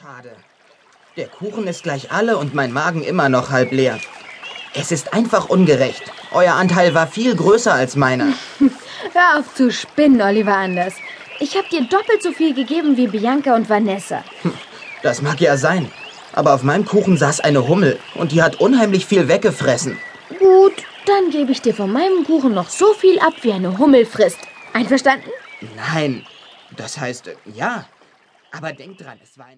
Schade. Der Kuchen ist gleich alle und mein Magen immer noch halb leer. Es ist einfach ungerecht. Euer Anteil war viel größer als meiner. Hör auf zu spinnen, Oliver Anders. Ich habe dir doppelt so viel gegeben wie Bianca und Vanessa. Das mag ja sein. Aber auf meinem Kuchen saß eine Hummel und die hat unheimlich viel weggefressen. Gut, dann gebe ich dir von meinem Kuchen noch so viel ab, wie eine Hummel frisst. Einverstanden? Nein, das heißt, ja. Aber denk dran, es war ein...